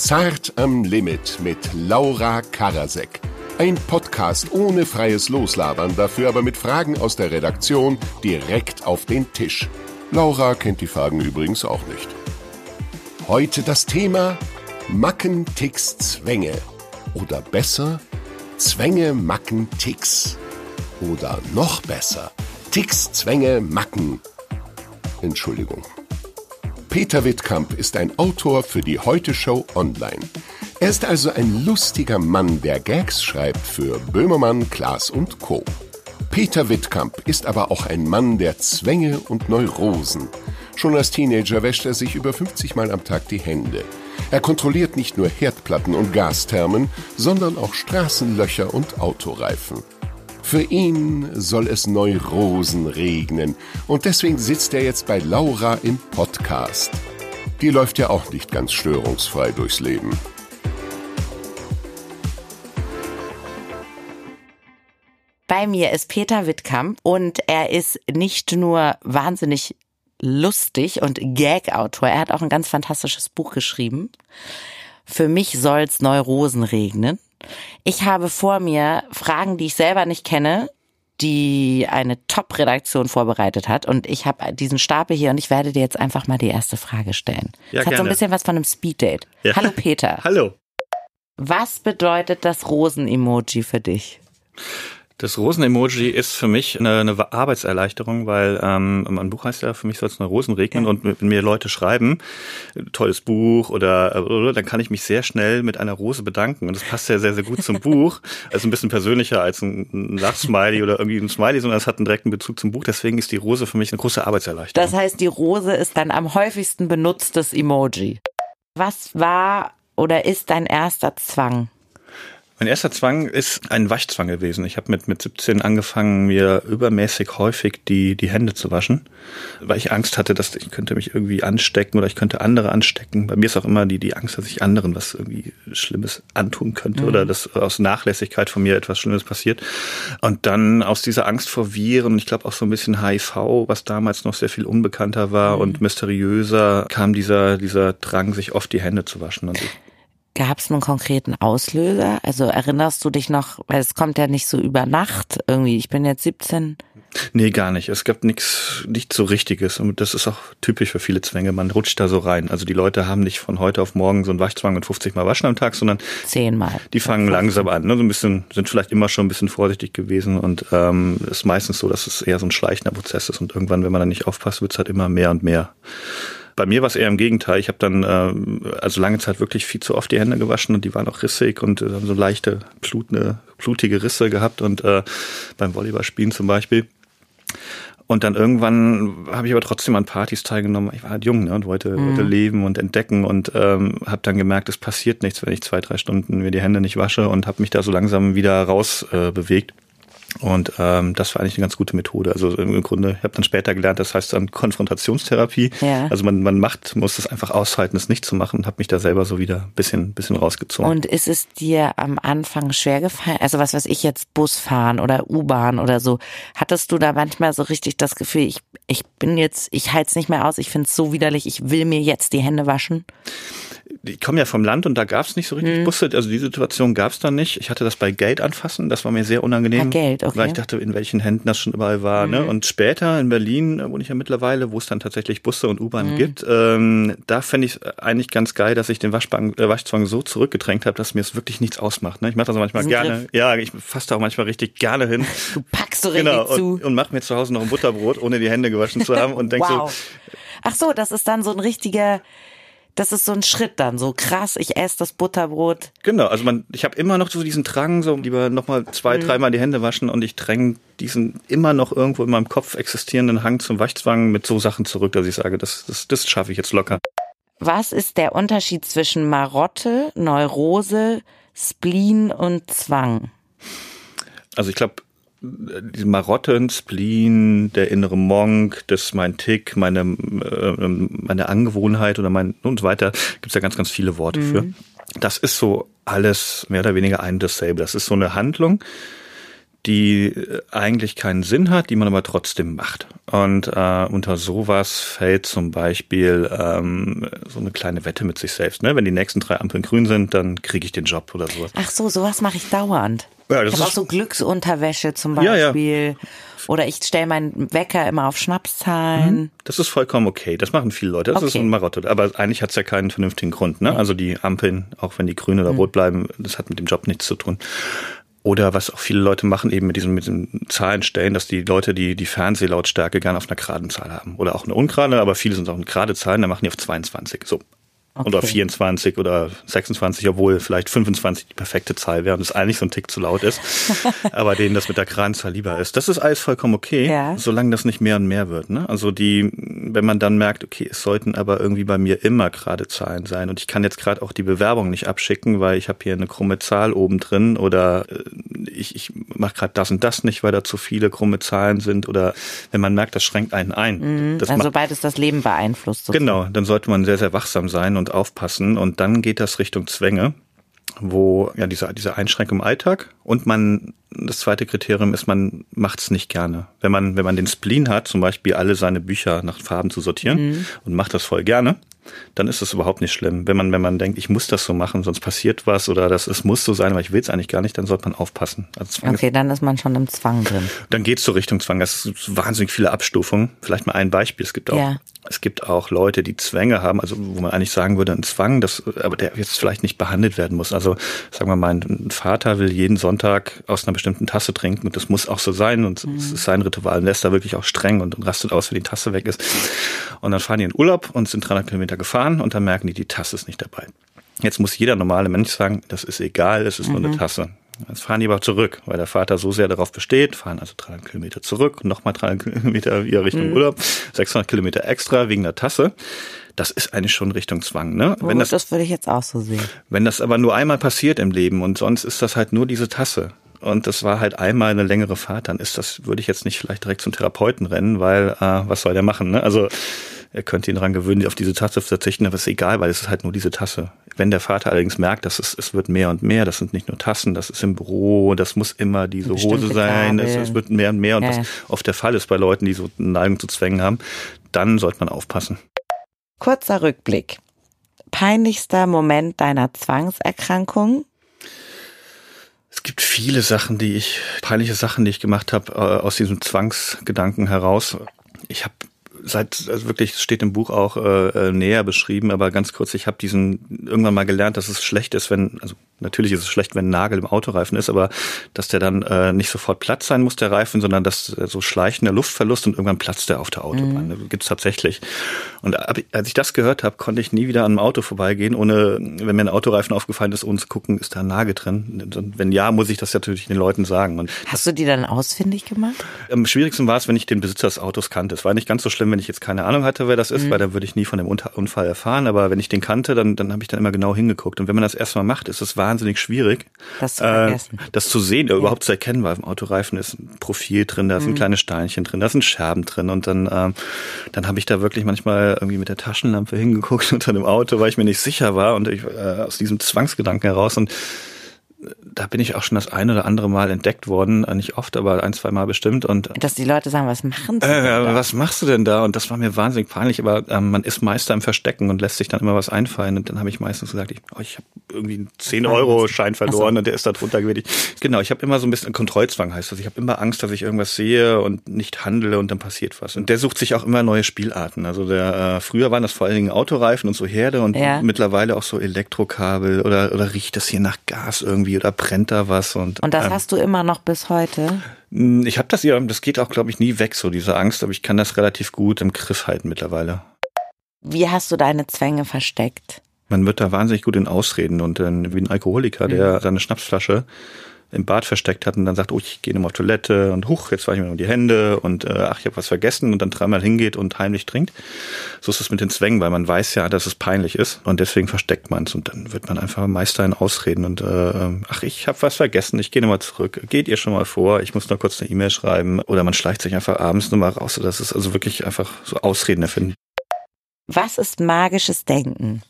Zart am Limit mit Laura Karasek. Ein Podcast ohne freies Loslabern, dafür aber mit Fragen aus der Redaktion direkt auf den Tisch. Laura kennt die Fragen übrigens auch nicht. Heute das Thema Macken, Ticks, Zwänge. Oder besser, Zwänge, Macken, Ticks. Oder noch besser, Ticks, Zwänge, Macken. Entschuldigung. Peter Wittkamp ist ein Autor für die Heute Show Online. Er ist also ein lustiger Mann, der Gags schreibt für Böhmermann, Klaas und Co. Peter Wittkamp ist aber auch ein Mann der Zwänge und Neurosen. Schon als Teenager wäscht er sich über 50 Mal am Tag die Hände. Er kontrolliert nicht nur Herdplatten und Gasthermen, sondern auch Straßenlöcher und Autoreifen. Für ihn soll es Neurosen regnen und deswegen sitzt er jetzt bei Laura im Podcast. Die läuft ja auch nicht ganz störungsfrei durchs Leben. Bei mir ist Peter Wittkamp und er ist nicht nur wahnsinnig lustig und Gag-Autor, er hat auch ein ganz fantastisches Buch geschrieben. Für mich soll's Neurosen regnen. Ich habe vor mir Fragen, die ich selber nicht kenne, die eine Top-Redaktion vorbereitet hat. Und ich habe diesen Stapel hier und ich werde dir jetzt einfach mal die erste Frage stellen. Ja, das hat so ein gerne. bisschen was von einem Speeddate. Ja. Hallo Peter. Hallo. Was bedeutet das Rosen-Emoji für dich? Das Rosen-Emoji ist für mich eine, eine Arbeitserleichterung, weil ähm, mein Buch heißt ja, für mich soll es nur Rosen regnen und wenn mir Leute schreiben, tolles Buch oder, oder dann kann ich mich sehr schnell mit einer Rose bedanken und das passt ja sehr, sehr gut zum Buch. Also ein bisschen persönlicher als ein, ein Lachsmiley oder irgendwie ein Smiley, sondern es hat einen direkten Bezug zum Buch. Deswegen ist die Rose für mich eine große Arbeitserleichterung. Das heißt, die Rose ist dann am häufigsten benutztes Emoji. Was war oder ist dein erster Zwang? Mein erster Zwang ist ein Waschzwang gewesen. Ich habe mit, mit 17 angefangen, mir übermäßig häufig die, die Hände zu waschen, weil ich Angst hatte, dass ich könnte mich irgendwie anstecken oder ich könnte andere anstecken. Bei mir ist auch immer die, die Angst, dass ich anderen was irgendwie Schlimmes antun könnte oder dass aus Nachlässigkeit von mir etwas Schlimmes passiert. Und dann aus dieser Angst vor Viren, ich glaube auch so ein bisschen HIV, was damals noch sehr viel unbekannter war und mysteriöser, kam dieser, dieser Drang, sich oft die Hände zu waschen. Und ich Gab es einen konkreten Auslöser? Also erinnerst du dich noch, weil es kommt ja nicht so über Nacht irgendwie. Ich bin jetzt 17. Nee, gar nicht. Es gab nichts, nichts so Richtiges. Und das ist auch typisch für viele Zwänge. Man rutscht da so rein. Also die Leute haben nicht von heute auf morgen so einen Waschzwang und 50 Mal waschen am Tag, sondern Zehnmal. die fangen langsam an. Ne? So ein bisschen, sind vielleicht immer schon ein bisschen vorsichtig gewesen und ähm, ist meistens so, dass es eher so ein schleichender Prozess ist. Und irgendwann, wenn man dann nicht aufpasst, wird es halt immer mehr und mehr. Bei mir war es eher im Gegenteil. Ich habe dann ähm, also lange Zeit wirklich viel zu oft die Hände gewaschen und die waren auch rissig und äh, haben so leichte, blutende, blutige Risse gehabt und äh, beim Volleyballspielen zum Beispiel. Und dann irgendwann habe ich aber trotzdem an Partys teilgenommen. Ich war halt jung ne, und wollte, wollte leben und entdecken und ähm, habe dann gemerkt, es passiert nichts, wenn ich zwei, drei Stunden mir die Hände nicht wasche und habe mich da so langsam wieder raus äh, bewegt. Und ähm, das war eigentlich eine ganz gute Methode. Also im Grunde, ich habe dann später gelernt, das heißt dann Konfrontationstherapie. Ja. Also man, man macht, muss es einfach aushalten, es nicht zu machen und habe mich da selber so wieder ein bisschen, bisschen rausgezogen. Und ist es dir am Anfang schwer gefallen? Also was weiß ich jetzt, Bus fahren oder U-Bahn oder so. Hattest du da manchmal so richtig das Gefühl, ich, ich bin jetzt, ich halte es nicht mehr aus, ich finde es so widerlich, ich will mir jetzt die Hände waschen? ich komme ja vom Land und da gab es nicht so Mhm. richtig Busse. Also die Situation gab es dann nicht. Ich hatte das bei Geld anfassen, das war mir sehr unangenehm. Ah, Geld, okay. Mhm. Weil ich dachte, in welchen Händen das schon überall war. Ne? Und später in Berlin, wohne ich ja mittlerweile, wo es dann tatsächlich Busse und Mhm. U-Bahn gibt, ähm, da fände ich es eigentlich ganz geil, dass ich den Waschbang, äh, Waschzwang so zurückgedrängt habe, dass mir es wirklich nichts ausmacht. Ne? Ich mache das manchmal Diesen gerne. Griff. Ja, ich fasse da auch manchmal richtig gerne hin. Du packst so richtig genau. zu. Und, und mache mir zu Hause noch ein Butterbrot, ohne die Hände gewaschen zu haben und denk wow. so, Ach so, das ist dann so ein richtiger, das ist so ein Schritt dann, so krass, ich esse das Butterbrot. Genau, also man, ich habe immer noch so diesen Drang, so lieber nochmal zwei, Mhm. dreimal die Hände waschen und ich dränge diesen immer noch irgendwo in meinem Kopf existierenden Hang zum Waschzwang mit so Sachen zurück, dass ich sage, das, das, das schaffe ich jetzt locker. Was ist der Unterschied zwischen Marotte, Neurose, Spleen und Zwang? Also ich glaube, diese Marotten, Spleen, der innere Monk, das ist mein Tick, meine, äh, meine Angewohnheit oder mein und so weiter, gibt's ja ganz, ganz viele Worte für. Das ist so alles mehr oder weniger ein dasselbe. Das ist so eine Handlung, die äh, eigentlich keinen Sinn hat, die man aber trotzdem macht. Und äh, unter sowas fällt zum Beispiel ähm, so eine kleine Wette mit sich selbst. Ne? Wenn die nächsten drei Ampeln grün sind, dann kriege ich den Job oder sowas. Ach so, sowas mache ich dauernd. Ja, das ich habe auch so Glücksunterwäsche zum Beispiel. Ja, ja. Oder ich stelle meinen Wecker immer auf Schnapszahlen. Mhm. Das ist vollkommen okay. Das machen viele Leute. Das okay. ist ein Marotte. Aber eigentlich hat es ja keinen vernünftigen Grund. Ne? Also die Ampeln, auch wenn die grün oder mhm. rot bleiben, das hat mit dem Job nichts zu tun. Oder was auch viele Leute machen, eben mit diesen, mit diesen Zahlen stellen, dass die Leute die, die Fernsehlautstärke gerne auf einer geraden Zahl haben. Oder auch eine ungerade, aber viele sind auch eine gerade Zahlen, dann machen die auf 22. So. Okay. Oder 24 oder 26, obwohl vielleicht 25 die perfekte Zahl wäre und es eigentlich so ein Tick zu laut ist. aber denen das mit der Kranzahl lieber ist. Das ist alles vollkommen okay, ja. solange das nicht mehr und mehr wird. Ne? Also die, wenn man dann merkt, okay, es sollten aber irgendwie bei mir immer gerade Zahlen sein und ich kann jetzt gerade auch die Bewerbung nicht abschicken, weil ich habe hier eine krumme Zahl oben drin oder äh, ich, ich mache gerade das und das nicht, weil da zu viele krumme Zahlen sind oder wenn man merkt, das schränkt einen ein. Mhm, also sobald es das Leben beeinflusst. Sozusagen. Genau, dann sollte man sehr, sehr wachsam sein und aufpassen. Und dann geht das Richtung Zwänge, wo ja diese, diese Einschränkung im Alltag und man, das zweite Kriterium ist, man macht es nicht gerne. Wenn man, wenn man den Spleen hat, zum Beispiel alle seine Bücher nach Farben zu sortieren mhm. und macht das voll gerne, dann ist es überhaupt nicht schlimm. Wenn man, wenn man denkt, ich muss das so machen, sonst passiert was oder das es muss so sein, aber ich will es eigentlich gar nicht, dann sollte man aufpassen. Also okay, ist, dann ist man schon im Zwang drin. Dann geht es so Richtung Zwang. Das ist wahnsinnig viele Abstufungen. Vielleicht mal ein Beispiel. Es gibt auch, ja. es gibt auch Leute, die Zwänge haben, also wo man eigentlich sagen würde, ein Zwang, das, aber der jetzt vielleicht nicht behandelt werden muss. Also sagen wir mal, ein Vater will jeden Sonntag aus einer bestimmten Tasse trinken und das muss auch so sein und mhm. es ist sein Ritual und lässt da wirklich auch streng und, und rastet aus, wenn die Tasse weg ist. Und dann fahren die in Urlaub und sind 300 Kilometer gefahren und dann merken die, die Tasse ist nicht dabei. Jetzt muss jeder normale Mensch sagen, das ist egal, es ist mhm. nur eine mhm. Tasse. Jetzt fahren die aber zurück, weil der Vater so sehr darauf besteht, fahren also 300 Kilometer zurück, nochmal 300 Kilometer wieder Richtung mhm. Urlaub, 600 Kilometer extra wegen der Tasse. Das ist eigentlich schon Richtung Zwang, ne? Oh, wenn das, das würde ich jetzt auch so sehen. Wenn das aber nur einmal passiert im Leben und sonst ist das halt nur diese Tasse, und das war halt einmal eine längere Fahrt, dann ist das, würde ich jetzt nicht vielleicht direkt zum Therapeuten rennen, weil äh, was soll der machen? Ne? Also er könnte ihn daran gewöhnen, auf diese Tasse zu verzichten, aber es ist egal, weil es ist halt nur diese Tasse. Wenn der Vater allerdings merkt, dass es, es wird mehr und mehr, das sind nicht nur Tassen, das ist im Büro, das muss immer diese Hose sein, es, es, wird mehr und mehr und ja. was oft der Fall ist bei Leuten, die so eine Neigung zu Zwängen haben, dann sollte man aufpassen. Kurzer Rückblick. Peinlichster Moment deiner Zwangserkrankung? Es gibt viele Sachen, die ich, peinliche Sachen, die ich gemacht habe, äh, aus diesem Zwangsgedanken heraus. Ich habe seit also wirklich steht im Buch auch äh, äh, näher beschrieben, aber ganz kurz, ich habe diesen irgendwann mal gelernt, dass es schlecht ist, wenn also natürlich ist es schlecht, wenn ein Nagel im Autoreifen ist, aber dass der dann äh, nicht sofort platt sein muss der Reifen, sondern dass äh, so schleichender Luftverlust und irgendwann platzt der auf der Autobahn. Mhm. Gibt's tatsächlich. Und als ich das gehört habe, konnte ich nie wieder an einem Auto vorbeigehen, ohne wenn mir ein Autoreifen aufgefallen ist, ohne zu gucken, ist da ein Nagel drin. Und wenn ja, muss ich das natürlich den Leuten sagen. Und Hast das, du die dann ausfindig gemacht? Am schwierigsten war es, wenn ich den Besitzer des Autos kannte. Es war nicht ganz so schlimm, wenn ich jetzt keine Ahnung hatte, wer das ist, mhm. weil dann würde ich nie von dem Unfall erfahren. Aber wenn ich den kannte, dann, dann habe ich dann immer genau hingeguckt. Und wenn man das erstmal macht, ist es wahnsinnig schwierig, das zu, äh, das zu sehen, ja. überhaupt zu erkennen, weil im Autoreifen ist ein Profil drin, da sind mhm. kleine Steinchen drin, da sind Scherben drin. Und dann, äh, dann habe ich da wirklich manchmal irgendwie mit der Taschenlampe hingeguckt unter dem Auto, weil ich mir nicht sicher war und ich, äh, aus diesem Zwangsgedanken heraus und da bin ich auch schon das ein oder andere Mal entdeckt worden, äh, nicht oft, aber ein, zwei Mal bestimmt. Und dass die Leute sagen, was machen Sie äh? Was machst du denn da? Und das war mir wahnsinnig peinlich, aber ähm, man ist Meister im Verstecken und lässt sich dann immer was einfallen. Und dann habe ich meistens gesagt, ich, oh, ich habe irgendwie einen 10-Euro-Schein verloren so. und der ist da drunter gewesen. Genau, ich habe immer so ein bisschen Kontrollzwang heißt das. Ich habe immer Angst, dass ich irgendwas sehe und nicht handle und dann passiert was. Und der sucht sich auch immer neue Spielarten. Also der äh, früher waren das vor allen Dingen Autoreifen und so Herde und ja. mittlerweile auch so Elektrokabel oder oder riecht das hier nach Gas irgendwie oder brennt da was und und das ähm, hast du immer noch bis heute? Hm, ich habe das ja, das geht auch glaube ich nie weg so diese Angst, aber ich kann das relativ gut im Griff halten mittlerweile. Wie hast du deine Zwänge versteckt? Man wird da wahnsinnig gut in Ausreden und in, wie ein Alkoholiker, der mhm. seine Schnapsflasche im Bad versteckt hat und dann sagt, oh, ich gehe nochmal auf Toilette und huch, jetzt war ich mir noch die Hände und äh, ach, ich habe was vergessen und dann dreimal hingeht und heimlich trinkt. So ist es mit den Zwängen, weil man weiß ja, dass es peinlich ist und deswegen versteckt man es und dann wird man einfach Meister in Ausreden und äh, ach, ich habe was vergessen, ich gehe nochmal zurück. Geht ihr schon mal vor, ich muss noch kurz eine E-Mail schreiben oder man schleicht sich einfach abends nochmal raus. Das ist also wirklich einfach so Ausreden erfinden. Was ist magisches Denken?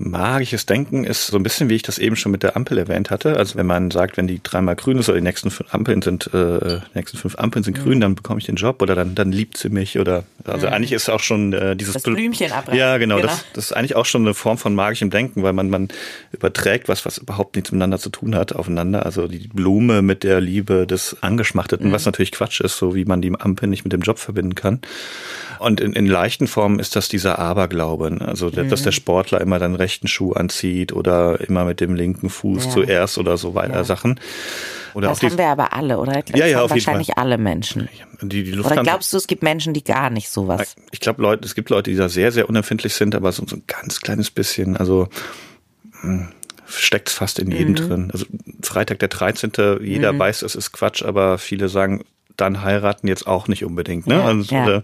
Magisches Denken ist so ein bisschen, wie ich das eben schon mit der Ampel erwähnt hatte. Also wenn man sagt, wenn die dreimal grün ist oder die nächsten fünf Ampeln sind, äh, die nächsten fünf Ampeln sind mhm. grün, dann bekomme ich den Job oder dann, dann liebt sie mich oder also mhm. eigentlich ist auch schon äh, dieses das Blümchen abbrechen. Ja, genau, genau. Das, das ist eigentlich auch schon eine Form von magischem Denken, weil man man überträgt was, was überhaupt nichts miteinander zu tun hat, aufeinander. Also die Blume mit der Liebe des Angeschmachteten, mhm. was natürlich Quatsch ist, so wie man die Ampel nicht mit dem Job verbinden kann. Und in, in leichten Formen ist das dieser Aberglaube, also dass der Sportler immer den rechten Schuh anzieht oder immer mit dem linken Fuß ja. zuerst oder so weiter ja. Sachen. Oder das haben wir aber alle, oder? Ja, ja, auf wahrscheinlich jeden Fall. alle Menschen. Die, die oder glaubst du, es gibt Menschen, die gar nicht sowas? Ich glaube, Leute, es gibt Leute, die da sehr, sehr unempfindlich sind, aber so, so ein ganz kleines bisschen, also hm, steckt es fast in jedem mhm. drin. Also Freitag der 13. Jeder mhm. weiß, es ist Quatsch, aber viele sagen, dann heiraten jetzt auch nicht unbedingt. Ne? Ja, also, ja. Äh,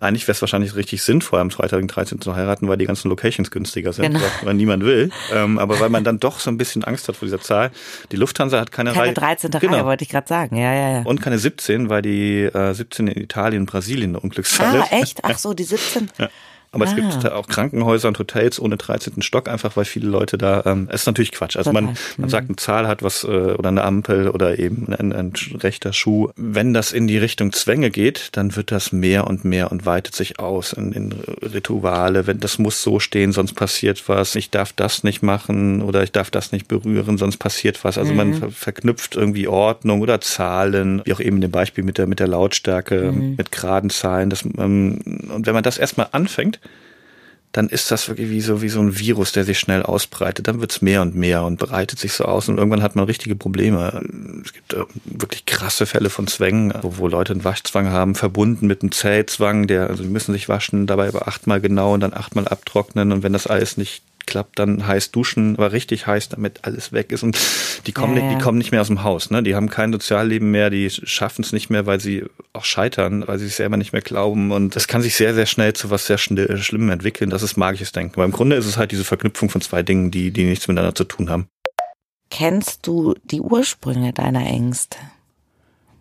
eigentlich wäre es wahrscheinlich richtig sinnvoll, am 2013 zu heiraten, weil die ganzen Locations günstiger sind, genau. weil niemand will. Ähm, aber weil man dann doch so ein bisschen Angst hat vor dieser Zahl. Die Lufthansa hat keine, keine Reihe. 13. Genau. Reihe, wollte ich gerade sagen. Ja, ja, ja. Und keine 17, weil die äh, 17 in Italien und Brasilien eine Unglückszahl ah, ist. Ah, echt? Ach so, die 17. Ja. Aber ah. es gibt ah. auch Krankenhäuser und Hotels ohne 13. Stock, einfach weil viele Leute da, ähm, es ist natürlich Quatsch. Also man, man sagt, eine Zahl hat was, äh, oder eine Ampel oder eben ein, ein rechter Schuh. Wenn das in die Richtung Zwänge geht, dann wird das mehr und mehr und weitet sich aus in, in Rituale. Wenn das muss so stehen, sonst passiert was. Ich darf das nicht machen oder ich darf das nicht berühren, sonst passiert was. Also mhm. man ver verknüpft irgendwie Ordnung oder Zahlen, wie auch eben in dem Beispiel mit der, mit der Lautstärke, mhm. mit geraden Zahlen. Das, ähm, und wenn man das erstmal anfängt, dann ist das wirklich wie so, wie so ein Virus, der sich schnell ausbreitet. Dann wird's mehr und mehr und breitet sich so aus und irgendwann hat man richtige Probleme. Es gibt äh, wirklich krasse Fälle von Zwängen, wo, wo Leute einen Waschzwang haben, verbunden mit einem Zählzwang, der, also die müssen sich waschen, dabei aber achtmal genau und dann achtmal abtrocknen und wenn das alles nicht klappt, dann heiß duschen, aber richtig heiß, damit alles weg ist. Und die kommen, ja, ja. Nicht, die kommen nicht mehr aus dem Haus. Ne? Die haben kein Sozialleben mehr, die schaffen es nicht mehr, weil sie auch scheitern, weil sie sich selber nicht mehr glauben. Und das kann sich sehr, sehr schnell zu was sehr Schlimmem entwickeln. Das ist magisches Denken. Aber im Grunde ist es halt diese Verknüpfung von zwei Dingen, die, die nichts miteinander zu tun haben. Kennst du die Ursprünge deiner Ängste?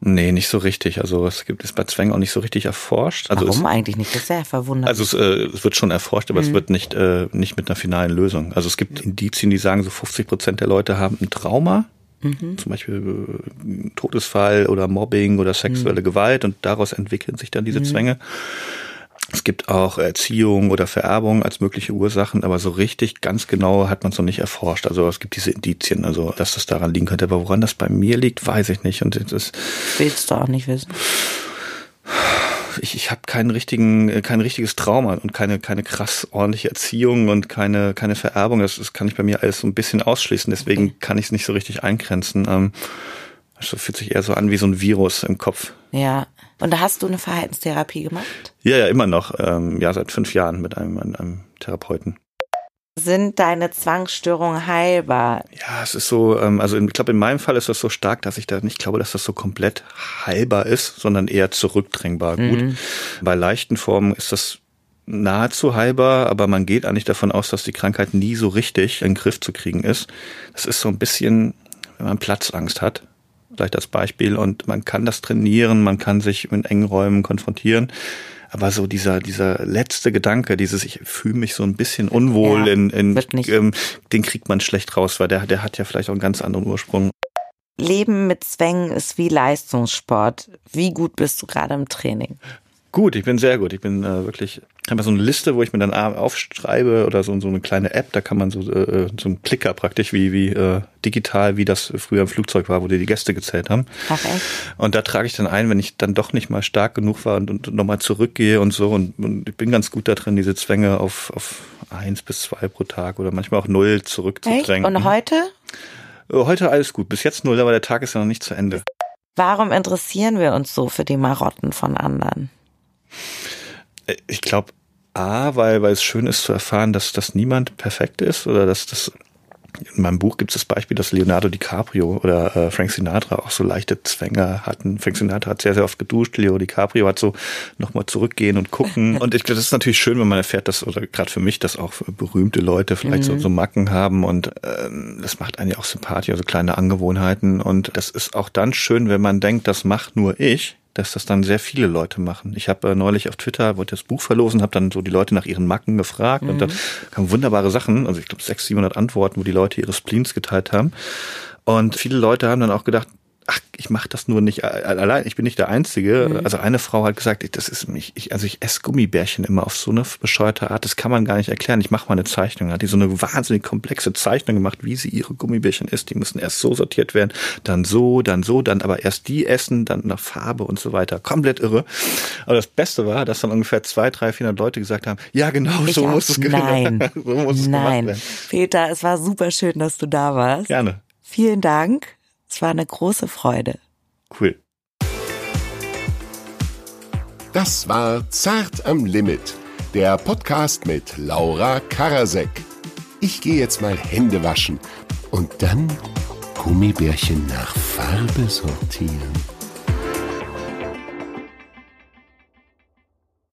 Nee, nicht so richtig. Also es gibt es bei Zwängen auch nicht so richtig erforscht. Also Warum es, eigentlich nicht? Das ist sehr verwundert. Also es, äh, es wird schon erforscht, aber mhm. es wird nicht, äh, nicht mit einer finalen Lösung. Also es gibt Indizien, die sagen, so 50 Prozent der Leute haben ein Trauma. Mhm. Zum Beispiel äh, Todesfall oder Mobbing oder sexuelle mhm. Gewalt und daraus entwickeln sich dann diese mhm. Zwänge. Es gibt auch Erziehung oder Vererbung als mögliche Ursachen, aber so richtig ganz genau hat man es noch nicht erforscht. Also es gibt diese Indizien, also dass das daran liegen könnte. Aber woran das bei mir liegt, weiß ich nicht. Und das willst du auch nicht wissen. Ich, ich habe keinen richtigen, kein richtiges Trauma und keine, keine krass ordentliche Erziehung und keine, keine Vererbung. Das, das kann ich bei mir alles so ein bisschen ausschließen. Deswegen kann ich es nicht so richtig eingrenzen. Ähm, also fühlt sich eher so an wie so ein Virus im Kopf. Ja. Und da hast du eine Verhaltenstherapie gemacht? Ja, ja, immer noch. Ähm, ja, seit fünf Jahren mit einem, einem Therapeuten. Sind deine Zwangsstörungen heilbar? Ja, es ist so, ähm, also ich glaube, in meinem Fall ist das so stark, dass ich da nicht glaube, dass das so komplett heilbar ist, sondern eher zurückdrängbar. Mhm. Gut. Bei leichten Formen ist das nahezu heilbar, aber man geht eigentlich davon aus, dass die Krankheit nie so richtig in den Griff zu kriegen ist. Das ist so ein bisschen, wenn man Platzangst hat vielleicht als Beispiel. Und man kann das trainieren, man kann sich in engen Räumen konfrontieren. Aber so dieser, dieser letzte Gedanke, dieses, ich fühle mich so ein bisschen unwohl ja, in, in ähm, den kriegt man schlecht raus, weil der, der hat ja vielleicht auch einen ganz anderen Ursprung. Leben mit Zwängen ist wie Leistungssport. Wie gut bist du gerade im Training? Gut, ich bin sehr gut. Ich bin äh, wirklich, ich habe so eine Liste, wo ich mir dann aufschreibe oder so, so eine kleine App, da kann man so, äh, so einen Klicker praktisch, wie, wie äh, digital, wie das früher im Flugzeug war, wo die die Gäste gezählt haben. Ach echt? Und da trage ich dann ein, wenn ich dann doch nicht mal stark genug war und, und nochmal zurückgehe und so. Und, und ich bin ganz gut da drin, diese Zwänge auf, auf eins bis zwei pro Tag oder manchmal auch null zurückzudrängen. Echt? Und heute? Äh, heute alles gut. Bis jetzt null, aber der Tag ist ja noch nicht zu Ende. Warum interessieren wir uns so für die Marotten von anderen? Ich glaube, A, weil, weil es schön ist zu erfahren, dass, dass niemand perfekt ist oder dass das in meinem Buch gibt es das Beispiel, dass Leonardo DiCaprio oder äh, Frank Sinatra auch so leichte Zwänge hatten. Frank Sinatra hat sehr, sehr oft geduscht. Leo DiCaprio hat so nochmal zurückgehen und gucken. Und ich glaube, das ist natürlich schön, wenn man erfährt, dass, oder gerade für mich, dass auch berühmte Leute vielleicht mhm. so, so Macken haben und ähm, das macht einen ja auch Sympathie, also kleine Angewohnheiten. Und das ist auch dann schön, wenn man denkt, das macht nur ich dass das dann sehr viele Leute machen. Ich habe äh, neulich auf Twitter, wollte das Buch verlosen, habe dann so die Leute nach ihren Macken gefragt mhm. und dann kamen wunderbare Sachen, also ich glaube 600, 700 Antworten, wo die Leute ihre Spleens geteilt haben. Und viele Leute haben dann auch gedacht, ach, ich mache das nur nicht allein, ich bin nicht der Einzige. Mhm. Also eine Frau hat gesagt, das ist mich, ich, also ich esse Gummibärchen immer auf so eine bescheuerte Art, das kann man gar nicht erklären. Ich mache mal eine Zeichnung. Hat die so eine wahnsinnig komplexe Zeichnung gemacht, wie sie ihre Gummibärchen isst. Die müssen erst so sortiert werden, dann so, dann so, dann aber erst die essen, dann nach Farbe und so weiter. Komplett irre. Aber das Beste war, dass dann ungefähr zwei, drei, vierhundert Leute gesagt haben, ja genau, ich so muss es, Nein. so muss es Nein. Peter, es war super schön, dass du da warst. Gerne. Vielen Dank. Es war eine große Freude. Cool. Das war Zart am Limit, der Podcast mit Laura Karasek. Ich gehe jetzt mal Hände waschen und dann Gummibärchen nach Farbe sortieren.